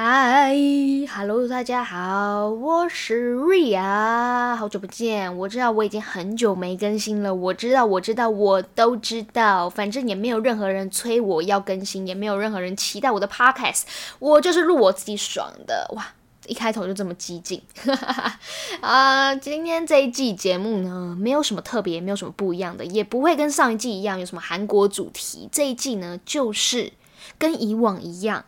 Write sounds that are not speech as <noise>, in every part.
嗨，Hello，大家好，我是 Ria，好久不见。我知道我已经很久没更新了，我知道，我知道，我都知道。反正也没有任何人催我要更新，也没有任何人期待我的 Podcast，我就是录我自己爽的。哇，一开头就这么激进啊！今天这一季节目呢，没有什么特别，没有什么不一样的，也不会跟上一季一样有什么韩国主题。这一季呢，就是跟以往一样。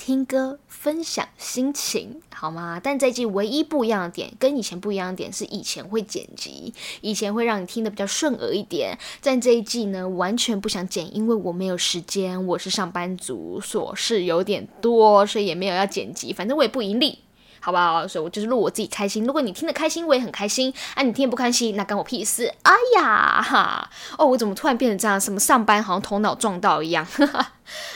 听歌分享心情好吗？但这一季唯一不一样的点，跟以前不一样的点是，以前会剪辑，以前会让你听得比较顺耳一点。但这一季呢，完全不想剪，因为我没有时间，我是上班族，琐事有点多，所以也没有要剪辑。反正我也不盈利，好不好？所以我就是录我自己开心。如果你听得开心，我也很开心。啊，你听得不开心，那关我屁事。哎呀哈！哦，我怎么突然变成这样？什么上班好像头脑撞到一样。哈 <laughs> 哈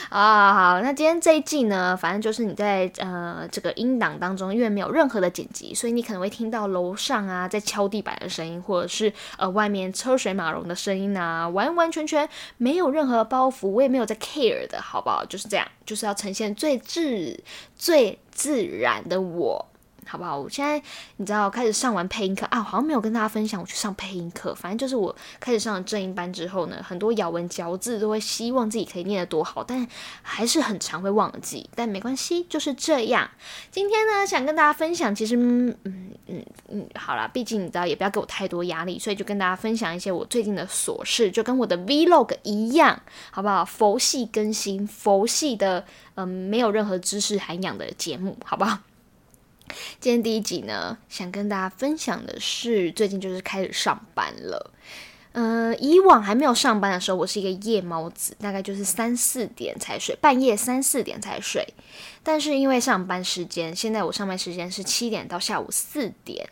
啊，好，那今天这一季呢，反正就是你在呃这个音档当中，因为没有任何的剪辑，所以你可能会听到楼上啊在敲地板的声音，或者是呃外面车水马龙的声音啊，完完全全没有任何包袱，我也没有在 care 的，好不好？就是这样，就是要呈现最自最自然的我。好不好？我现在你知道，开始上完配音课啊，好像没有跟大家分享我去上配音课。反正就是我开始上了正音班之后呢，很多咬文嚼字都会希望自己可以念得多好，但还是很常会忘记。但没关系，就是这样。今天呢，想跟大家分享，其实嗯嗯嗯，好了，毕竟你知道，也不要给我太多压力，所以就跟大家分享一些我最近的琐事，就跟我的 Vlog 一样，好不好？佛系更新，佛系的，嗯，没有任何知识涵养的节目，好不好？今天第一集呢，想跟大家分享的是，最近就是开始上班了。嗯，以往还没有上班的时候，我是一个夜猫子，大概就是三四点才睡，半夜三四点才睡。但是因为上班时间，现在我上班时间是七点到下午四点。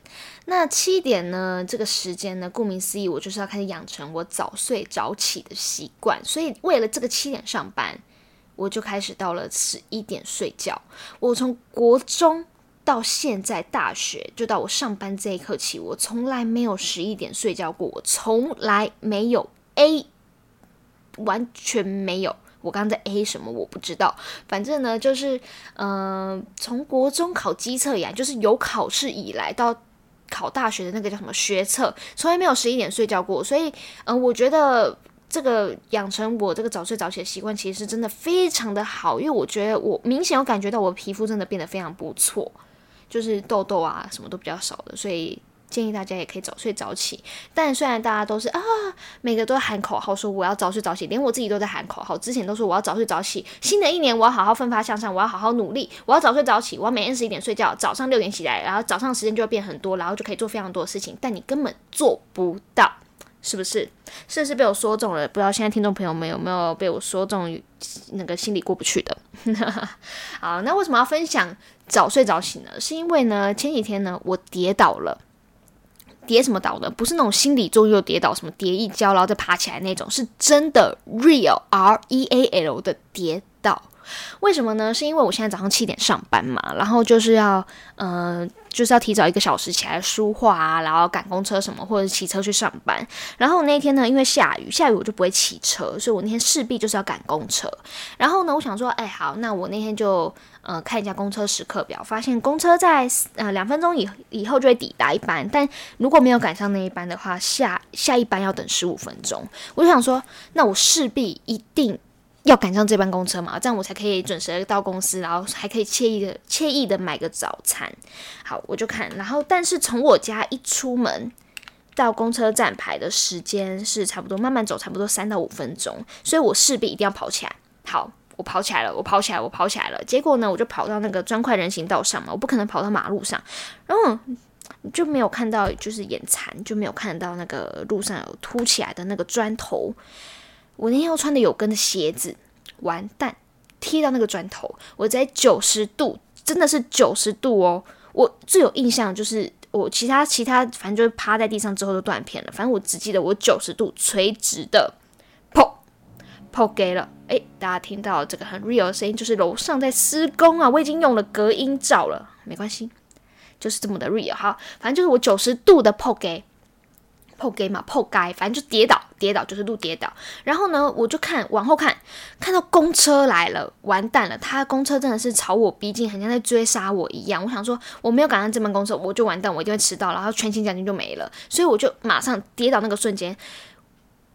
那七点呢，这个时间呢，顾名思义，我就是要开始养成我早睡早起的习惯。所以为了这个七点上班，我就开始到了十一点睡觉。我从国中。到现在大学，就到我上班这一刻起，我从来没有十一点睡觉过，我从来没有 A，完全没有。我刚刚在 A 什么我不知道，反正呢就是，嗯，从国中考机测以来，就是有考试以来到考大学的那个叫什么学测，从来没有十一点睡觉过。所以，嗯，我觉得这个养成我这个早睡早起的习惯，其实是真的非常的好，因为我觉得我明显有感觉到我皮肤真的变得非常不错。就是痘痘啊，什么都比较少的，所以建议大家也可以早睡早起。但虽然大家都是啊，每个都喊口号说我要早睡早起，连我自己都在喊口号。之前都说我要早睡早起，新的一年我要好好奋发向上，我要好好努力，我要早睡早起，我要每天十一点睡觉，早上六点起来，然后早上时间就会变很多，然后就可以做非常多的事情。但你根本做不到，是不是？是不是被我说中了？不知道现在听众朋友们有没有被我说中，那个心里过不去的？<laughs> 好，那为什么要分享？早睡早起呢，是因为呢前几天呢我跌倒了，跌什么倒呢？不是那种心理作用跌倒，什么跌一跤然后再爬起来那种，是真的 real R E A L 的跌倒。为什么呢？是因为我现在早上七点上班嘛，然后就是要嗯。就是要提早一个小时起来梳化啊，然后赶公车什么，或者骑车去上班。然后那天呢，因为下雨，下雨我就不会骑车，所以我那天势必就是要赶公车。然后呢，我想说，哎，好，那我那天就呃看一下公车时刻表，发现公车在呃两分钟以以后就会抵达一班，但如果没有赶上那一班的话，下下一班要等十五分钟。我就想说，那我势必一定。要赶上这班公车嘛，这样我才可以准时到公司，然后还可以惬意的惬意的买个早餐。好，我就看，然后但是从我家一出门到公车站牌的时间是差不多，慢慢走差不多三到五分钟，所以我势必一定要跑起来。好，我跑起来了，我跑起来，我跑起来了。结果呢，我就跑到那个砖块人行道上嘛，我不可能跑到马路上，然后就没有看到，就是眼馋，就没有看到那个路上有凸起来的那个砖头。我那天要穿的有跟的鞋子，完蛋，踢到那个砖头，我在九十度，真的是九十度哦。我最有印象就是我其他其他，反正就是趴在地上之后就断片了。反正我只记得我九十度垂直的破破给了。诶，大家听到这个很 real 的声音，就是楼上在施工啊。我已经用了隔音罩了，没关系，就是这么的 real。好，反正就是我九十度的破给破给嘛破街，反正就跌倒。跌倒就是路跌倒。然后呢，我就看往后看，看到公车来了，完蛋了！他公车真的是朝我逼近，好像在追杀我一样。我想说，我没有赶上这班公车，我就完蛋，我一定会迟到，然后全勤奖金就没了。所以我就马上跌倒那个瞬间，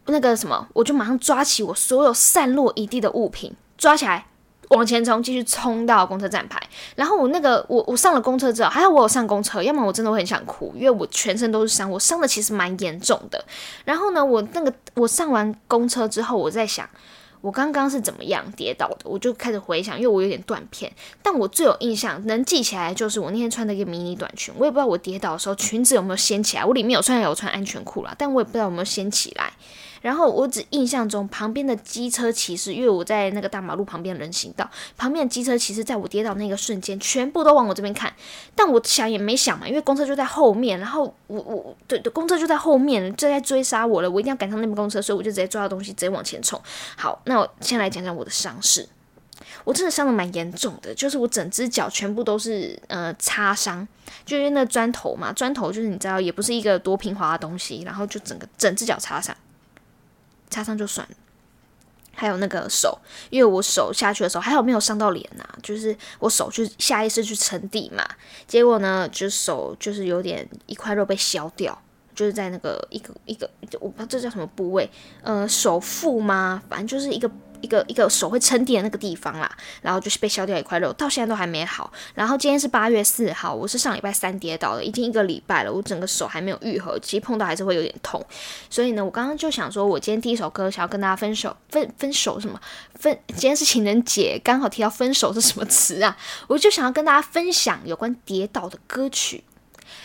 那个什么，我就马上抓起我所有散落一地的物品，抓起来。往前冲，继续冲到公车站牌。然后我那个，我我上了公车之后，还好我有上公车，要么我真的会很想哭，因为我全身都是伤，我伤的其实蛮严重的。然后呢，我那个我上完公车之后，我在想，我刚刚是怎么样跌倒的？我就开始回想，因为我有点断片。但我最有印象能记起来，就是我那天穿的一个迷你短裙，我也不知道我跌倒的时候裙子有没有掀起来。我里面有穿有穿安全裤啦，但我也不知道有没有掀起来。然后我只印象中旁边的机车骑士，因为我在那个大马路旁边人行道旁边的机车骑士，在我跌倒那个瞬间，全部都往我这边看。但我想也没想嘛，因为公车就在后面，然后我我对对，公车就在后面，正在追杀我了，我一定要赶上那部公车，所以我就直接抓到东西，直接往前冲。好，那我先来讲讲我的伤势。我真的伤的蛮严重的，就是我整只脚全部都是呃擦伤，就因为那砖头嘛，砖头就是你知道，也不是一个多平滑的东西，然后就整个整只脚擦伤。擦伤就算了，还有那个手，因为我手下去的时候还好没有伤到脸呐，就是我手就下意识去撑地嘛，结果呢，就手就是有点一块肉被削掉，就是在那个一个一个，我不知道这叫什么部位，呃，手腹吗？反正就是一个。一个一个手会撑地的那个地方啦，然后就是被削掉一块肉，到现在都还没好。然后今天是八月四号，我是上礼拜三跌倒的，已经一个礼拜了，我整个手还没有愈合，其实碰到还是会有点痛。所以呢，我刚刚就想说，我今天第一首歌想要跟大家分手，分分手什么？分今天是情人节，刚好提到分手是什么词啊？我就想要跟大家分享有关跌倒的歌曲。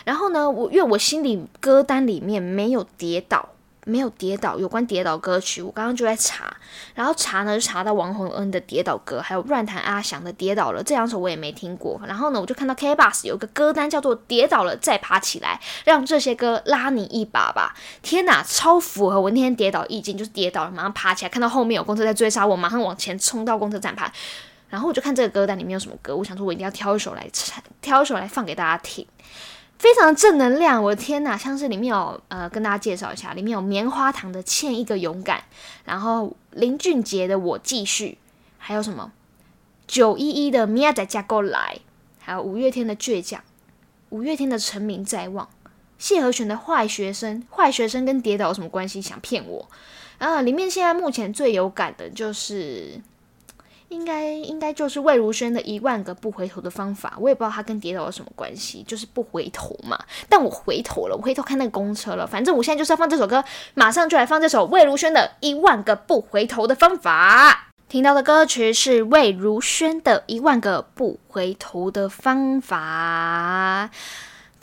然后呢，我因为我心里歌单里面没有跌倒。没有跌倒，有关跌倒歌曲，我刚刚就在查，然后查呢就查到王洪恩的跌倒歌，还有乱弹阿翔的跌倒了，这两首我也没听过。然后呢，我就看到 K Bus 有个歌单叫做跌倒了再爬起来，让这些歌拉你一把吧。天哪，超符合我那天跌倒意境，就是跌倒了马上爬起来，看到后面有公车在追杀我，马上往前冲到公车站牌。然后我就看这个歌单里面有什么歌，我想说我一定要挑一首来唱，挑一首来放给大家听。非常正能量，我的天哪！像是里面有呃，跟大家介绍一下，里面有棉花糖的《欠一个勇敢》，然后林俊杰的《我继续》，还有什么九一一的《米娅仔加过来》，还有五月天的《倔强》，五月天的《成名在望》，谢和弦的《坏学生》，坏学生跟跌倒有什么关系？想骗我？啊，里面现在目前最有感的就是。应该应该就是魏如萱的一万个不回头的方法，我也不知道他跟跌倒有什么关系，就是不回头嘛。但我回头了，我回头看那个公车了。反正我现在就是要放这首歌，马上就来放这首魏如萱的一万个不回头的方法。听到的歌曲是魏如萱的一万个不回头的方法。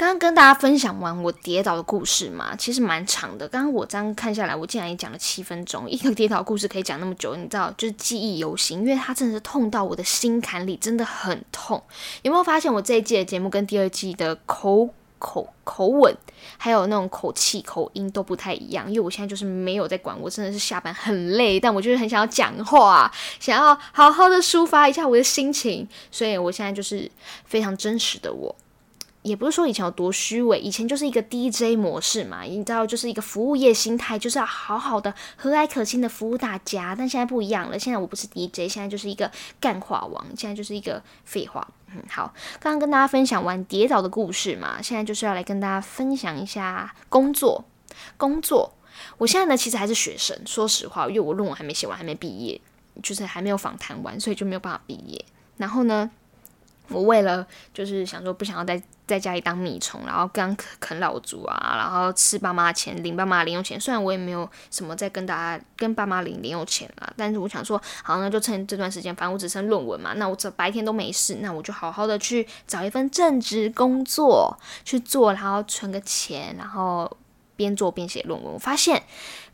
刚刚跟大家分享完我跌倒的故事嘛，其实蛮长的。刚刚我这样看下来，我竟然也讲了七分钟。一个跌倒故事可以讲那么久，你知道，就是记忆犹新，因为它真的是痛到我的心坎里，真的很痛。有没有发现我这一季的节目跟第二季的口口口吻，还有那种口气口音都不太一样？因为我现在就是没有在管，我真的是下班很累，但我就是很想要讲话，想要好好的抒发一下我的心情，所以我现在就是非常真实的我。也不是说以前有多虚伪，以前就是一个 DJ 模式嘛，你知道，就是一个服务业心态，就是要好好的和蔼可亲的服务大家。但现在不一样了，现在我不是 DJ，现在就是一个干话王，现在就是一个废话。嗯，好，刚刚跟大家分享完跌倒的故事嘛，现在就是要来跟大家分享一下工作。工作，我现在呢其实还是学生，说实话，因为我论文还没写完，还没毕业，就是还没有访谈完，所以就没有办法毕业。然后呢，我为了就是想说，不想要在。在家里当米虫，然后刚啃啃老族啊，然后吃爸妈钱，领爸妈零用钱。虽然我也没有什么在跟大家跟爸妈领零用钱啦，但是我想说，好，那就趁这段时间，反正我只剩论文嘛，那我这白天都没事，那我就好好的去找一份正职工作去做，然后存个钱，然后边做边写论文。我发现。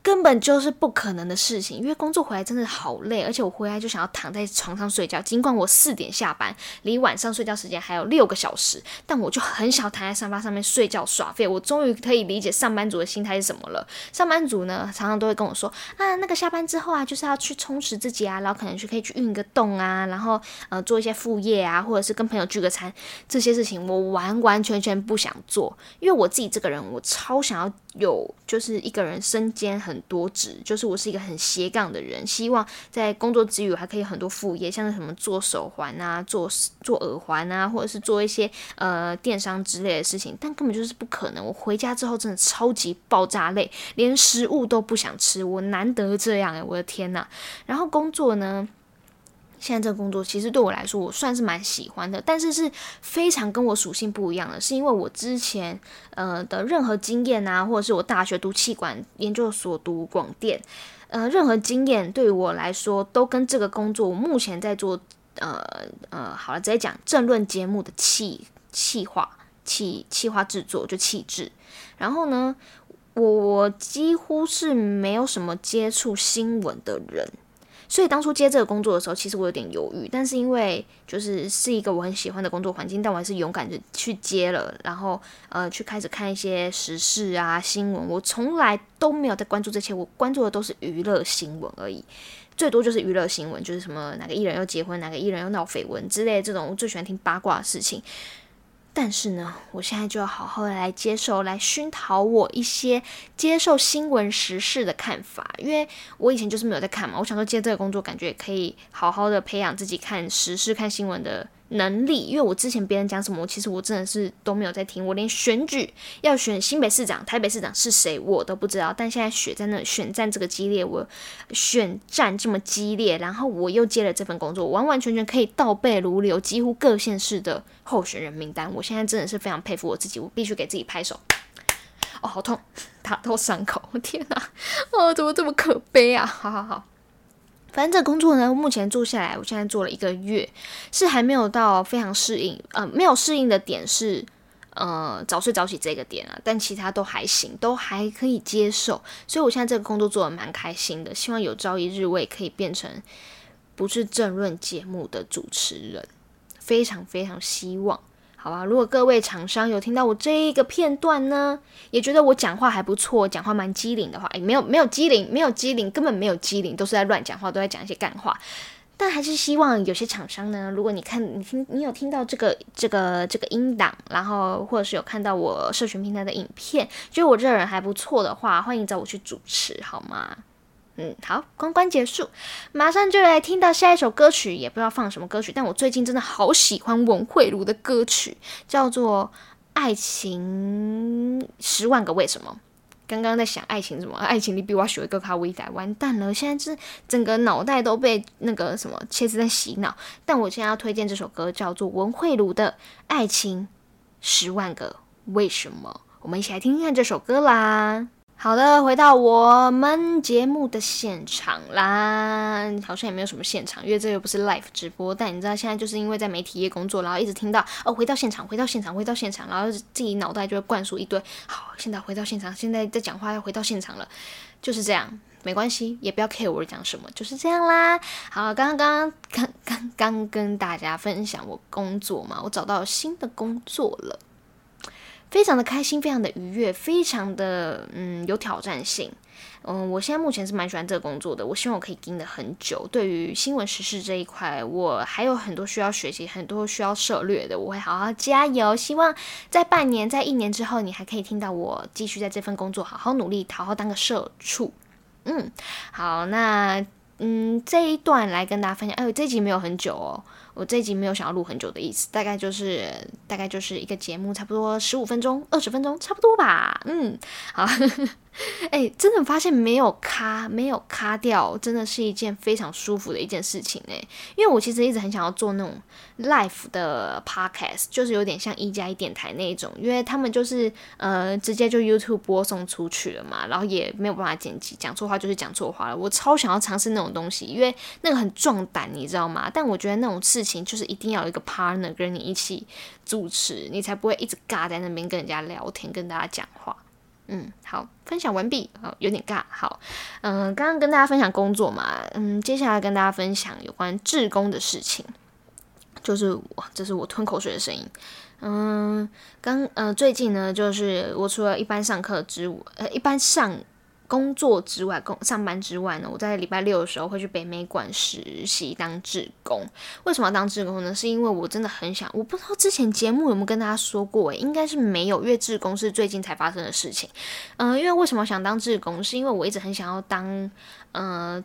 根本就是不可能的事情，因为工作回来真的好累，而且我回来就想要躺在床上睡觉。尽管我四点下班，离晚上睡觉时间还有六个小时，但我就很想躺在沙发上面睡觉耍废。我终于可以理解上班族的心态是什么了。上班族呢，常常都会跟我说啊，那个下班之后啊，就是要去充实自己啊，然后可能去可以去运个动啊，然后呃做一些副业啊，或者是跟朋友聚个餐，这些事情我完完全全不想做，因为我自己这个人，我超想要。有就是一个人身兼很多职，就是我是一个很斜杠的人，希望在工作之余还可以很多副业，像是什么做手环啊、做做耳环啊，或者是做一些呃电商之类的事情，但根本就是不可能。我回家之后真的超级爆炸累，连食物都不想吃，我难得这样诶，我的天呐！然后工作呢？现在这个工作其实对我来说，我算是蛮喜欢的，但是是非常跟我属性不一样的，是因为我之前呃的任何经验啊，或者是我大学读气管研究所读广电，呃，任何经验对我来说，都跟这个工作我目前在做呃呃，好了，直接讲政论节目的气气化气气化制作就气质，然后呢，我我几乎是没有什么接触新闻的人。所以当初接这个工作的时候，其实我有点犹豫，但是因为就是是一个我很喜欢的工作环境，但我还是勇敢的去接了，然后呃去开始看一些时事啊新闻。我从来都没有在关注这些，我关注的都是娱乐新闻而已，最多就是娱乐新闻，就是什么哪个艺人要结婚，哪个艺人要闹绯闻之类这种，我最喜欢听八卦的事情。但是呢，我现在就要好好的来接受，来熏陶我一些接受新闻时事的看法，因为我以前就是没有在看嘛。我想说接这个工作，感觉也可以好好的培养自己看时事、看新闻的能力。因为我之前别人讲什么，其实我真的是都没有在听。我连选举要选新北市长、台北市长是谁，我都不知道。但现在选在那选战这个激烈，我选战这么激烈，然后我又接了这份工作，完完全全可以倒背如流，几乎各县市的。候选人名单，我现在真的是非常佩服我自己，我必须给自己拍手。哦，好痛，打到伤口，<laughs> 我天哪！哦，怎么这么可悲啊？好 <laughs> 好好，反正这工作呢，目前做下来，我现在做了一个月，是还没有到非常适应，呃，没有适应的点是，呃，早睡早起这个点啊，但其他都还行，都还可以接受，所以我现在这个工作做的蛮开心的，希望有朝一日我也可以变成不是政论节目的主持人。非常非常希望，好吧？如果各位厂商有听到我这一个片段呢，也觉得我讲话还不错，讲话蛮机灵的话，诶，没有没有机灵，没有机灵，根本没有机灵，都是在乱讲话，都在讲一些干话。但还是希望有些厂商呢，如果你看你听你有听到这个这个这个音档，然后或者是有看到我社群平台的影片，觉得我这人还不错的话，欢迎找我去主持，好吗？嗯，好，公关结束，马上就来听到下一首歌曲，也不知道放什么歌曲，但我最近真的好喜欢文慧茹的歌曲，叫做《爱情十万个为什么》。刚刚在想爱情什么？爱情你比我学一个卡威仔，完蛋了！现在是整个脑袋都被那个什么切子在洗脑。但我现在要推荐这首歌，叫做文慧茹的《爱情十万个为什么》，我们一起来听听看这首歌啦。好的，回到我们节目的现场啦，好像也没有什么现场，因为这又不是 live 直播。但你知道，现在就是因为在媒体业工作，然后一直听到哦，回到现场，回到现场，回到现场，然后自己脑袋就会灌输一堆。好，现在回到现场，现在在讲话要回到现场了，就是这样，没关系，也不要 care 我讲什么，就是这样啦。好，刚刚刚刚刚跟大家分享我工作嘛，我找到新的工作了。非常的开心，非常的愉悦，非常的嗯有挑战性。嗯，我现在目前是蛮喜欢这个工作的，我希望我可以盯得很久。对于新闻时事这一块，我还有很多需要学习，很多需要涉略的，我会好好加油。希望在半年、在一年之后，你还可以听到我继续在这份工作好好努力，好好当个社畜。嗯，好，那嗯这一段来跟大家分享。哎呦，这集没有很久哦。我这一集没有想要录很久的意思，大概就是大概就是一个节目，差不多十五分钟、二十分钟，差不多吧。嗯，好。<laughs> 哎，真的发现没有卡，没有卡掉，真的是一件非常舒服的一件事情哎。因为我其实一直很想要做那种 live 的 podcast，就是有点像一加一电台那一种，因为他们就是呃直接就 YouTube 播送出去了嘛，然后也没有办法剪辑，讲错话就是讲错话了。我超想要尝试那种东西，因为那个很壮胆，你知道吗？但我觉得那种事情就是一定要有一个 partner 跟你一起主持，你才不会一直尬在那边跟人家聊天，跟大家讲话。嗯，好，分享完毕。好，有点尬。好，嗯，刚刚跟大家分享工作嘛，嗯，接下来跟大家分享有关志工的事情。就是我，这是我吞口水的声音。嗯，刚，呃，最近呢，就是我除了一般上课之外，呃，一般上工作之外，工上班之外呢，我在礼拜六的时候会去北美馆实习当志工。为什么要当志工呢？是因为我真的很想，我不知道之前节目有没有跟大家说过，应该是没有，因为志工是最近才发生的事情。嗯，因为为什么想当志工，是因为我一直很想要当，呃。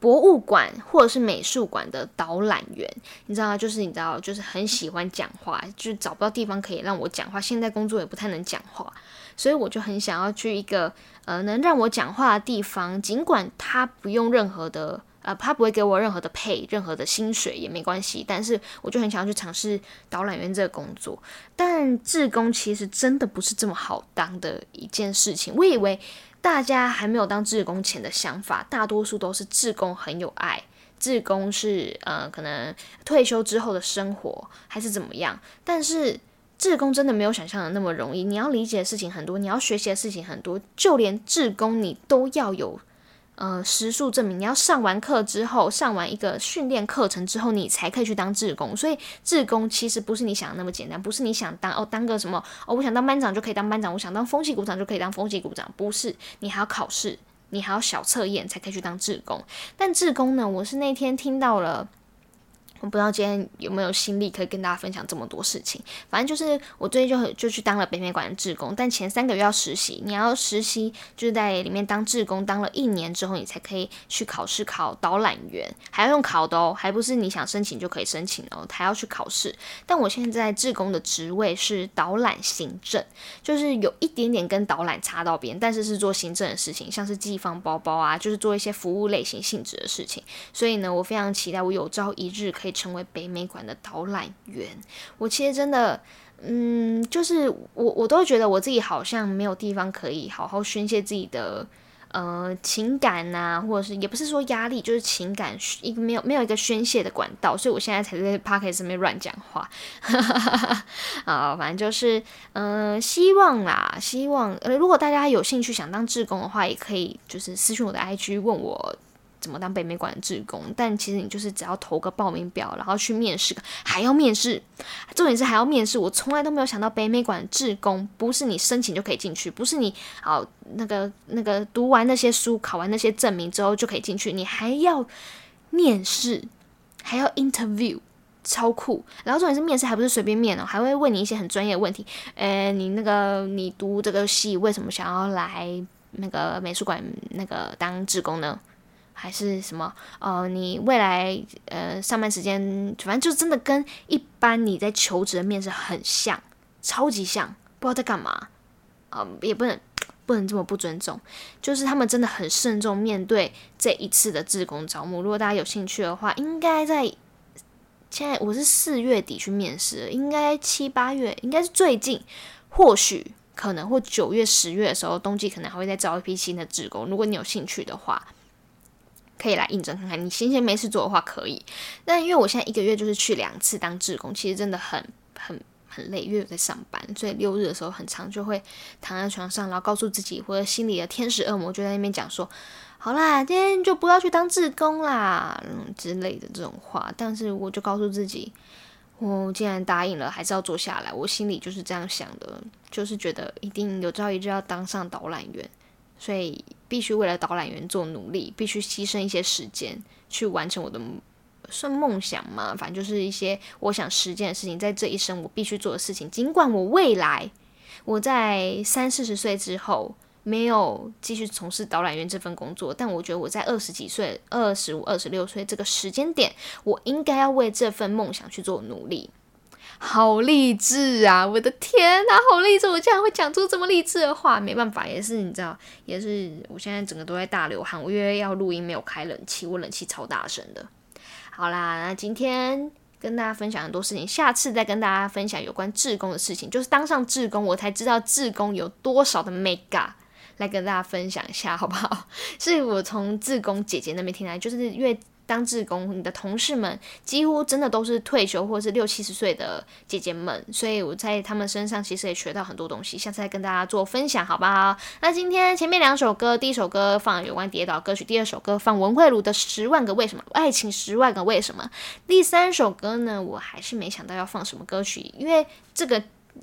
博物馆或者是美术馆的导览员，你知道就是你知道，就是很喜欢讲话，就是找不到地方可以让我讲话。现在工作也不太能讲话，所以我就很想要去一个呃能让我讲话的地方。尽管他不用任何的呃，他不会给我任何的配，任何的薪水也没关系，但是我就很想要去尝试导览员这个工作。但志工其实真的不是这么好当的一件事情。我以为。大家还没有当志工前的想法，大多数都是志工很有爱，志工是呃可能退休之后的生活还是怎么样，但是志工真的没有想象的那么容易，你要理解的事情很多，你要学习的事情很多，就连志工你都要有。呃，实数证明你要上完课之后，上完一个训练课程之后，你才可以去当志工。所以，志工其实不是你想的那么简单，不是你想当哦，当个什么哦，我想当班长就可以当班长，我想当风纪股长就可以当风纪股长，不是，你还要考试，你还要小测验才可以去当志工。但志工呢，我是那天听到了。我不知道今天有没有心力可以跟大家分享这么多事情。反正就是我最近就就去当了北美馆的志工，但前三个月要实习。你要实习就是在里面当志工，当了一年之后，你才可以去考试考导览员，还要用考的哦，还不是你想申请就可以申请哦，还要去考试。但我现在志工的职位是导览行政，就是有一点点跟导览差到边，但是是做行政的事情，像是寄放包包啊，就是做一些服务类型性质的事情。所以呢，我非常期待我有朝一日可以。成为北美馆的导览员，我其实真的，嗯，就是我我都觉得我自己好像没有地方可以好好宣泄自己的呃情感呐，或者是也不是说压力，就是情感一个没有没有一个宣泄的管道，所以我现在才在 p o c k e t 上面乱讲话，<laughs> 啊，反正就是嗯，希望啦，希望呃，如果大家有兴趣想当志工的话，也可以就是私信我的 IG 问我。怎么当北美馆的志工？但其实你就是只要投个报名表，然后去面试，还要面试。重点是还要面试。我从来都没有想到北美馆志工不是你申请就可以进去，不是你好那个那个读完那些书、考完那些证明之后就可以进去，你还要面试，还要 interview，超酷。然后重点是面试还不是随便面哦，还会问你一些很专业的问题。呃，你那个你读这个系为什么想要来那个美术馆那个当志工呢？还是什么？呃，你未来呃上班时间，反正就真的跟一般你在求职的面试很像，超级像，不知道在干嘛。啊，也不能不能这么不尊重，就是他们真的很慎重面对这一次的志工招募。如果大家有兴趣的话，应该在现在我是四月底去面试，应该七八月，应该是最近，或许可能或九月十月的时候，冬季可能还会再招一批新的职工。如果你有兴趣的话。可以来应征看看，你闲闲没事做的话可以。但因为我现在一个月就是去两次当志工，其实真的很很很累，因为有在上班，所以六日的时候很长就会躺在床上，然后告诉自己或者心里的天使恶魔就在那边讲说：“好啦，今天就不要去当志工啦，嗯之类的这种话。”但是我就告诉自己，我既然答应了，还是要坐下来。我心里就是这样想的，就是觉得一定有朝一日要当上导览员。所以必须为了导览员做努力，必须牺牲一些时间去完成我的算梦想嘛，反正就是一些我想实践的事情，在这一生我必须做的事情。尽管我未来我在三四十岁之后没有继续从事导览员这份工作，但我觉得我在二十几岁、二十五、二十六岁这个时间点，我应该要为这份梦想去做努力。好励志啊！我的天哪，好励志！我竟然会讲出这么励志的话，没办法，也是你知道，也是我现在整个都在大流汗。我因为要录音，没有开冷气，我冷气超大声的。好啦，那今天跟大家分享很多事情，下次再跟大家分享有关志工的事情。就是当上志工，我才知道志工有多少的 mega，来跟大家分享一下，好不好？<laughs> 是我从志工姐姐那边听来，就是因为。当志工，你的同事们几乎真的都是退休或是六七十岁的姐姐们，所以我在他们身上其实也学到很多东西，下次再跟大家做分享，好不好？那今天前面两首歌，第一首歌放有关跌倒歌曲，第二首歌放文慧茹的《十万个为什么》，爱情十万个为什么。第三首歌呢，我还是没想到要放什么歌曲，因为这个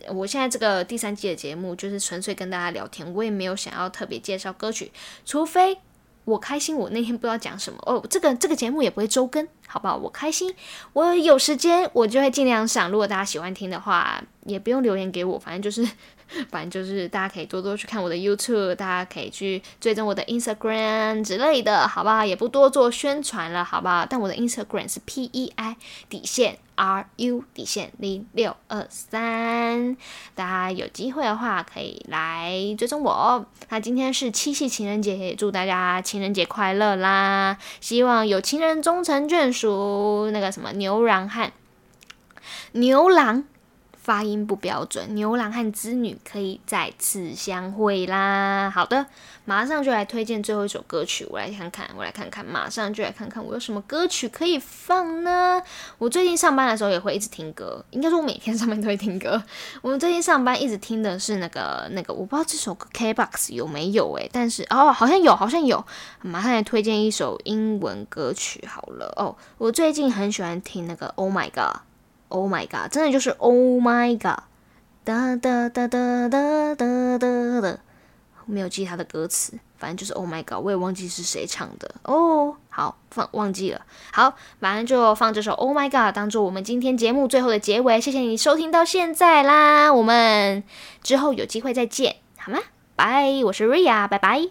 我现在这个第三季的节目就是纯粹跟大家聊天，我也没有想要特别介绍歌曲，除非我开心，我那天不知道讲什么哦。这个这个节目也不会周更，好不好？我开心，我有时间我就会尽量上。如果大家喜欢听的话，也不用留言给我，反正就是。<laughs> 反正就是大家可以多多去看我的 YouTube，大家可以去追踪我的 Instagram 之类的，好不好？也不多做宣传了，好不好？但我的 Instagram 是 P E I 底线 R U 底线零六二三，大家有机会的话可以来追踪我。那今天是七夕情人节，也祝大家情人节快乐啦！希望有情人终成眷属。那个什么牛郎汉牛郎。发音不标准，牛郎和织女可以再次相会啦。好的，马上就来推荐最后一首歌曲，我来看看，我来看看，马上就来看看我有什么歌曲可以放呢？我最近上班的时候也会一直听歌，应该说我每天上班都会听歌。<laughs> 我们最近上班一直听的是那个那个，我不知道这首 KBox 有没有诶，但是哦，好像有，好像有。马上来推荐一首英文歌曲好了哦，我最近很喜欢听那个 Oh My God。Oh my god，真的就是 Oh my god，哒哒哒哒哒哒哒哒，没有记他的歌词，反正就是 Oh my god，我也忘记是谁唱的哦。好，放忘记了。好，马上就放这首 Oh my god，当做我们今天节目最后的结尾。谢谢你收听到现在啦，我们之后有机会再见，好吗？拜，我是 Ria，拜拜。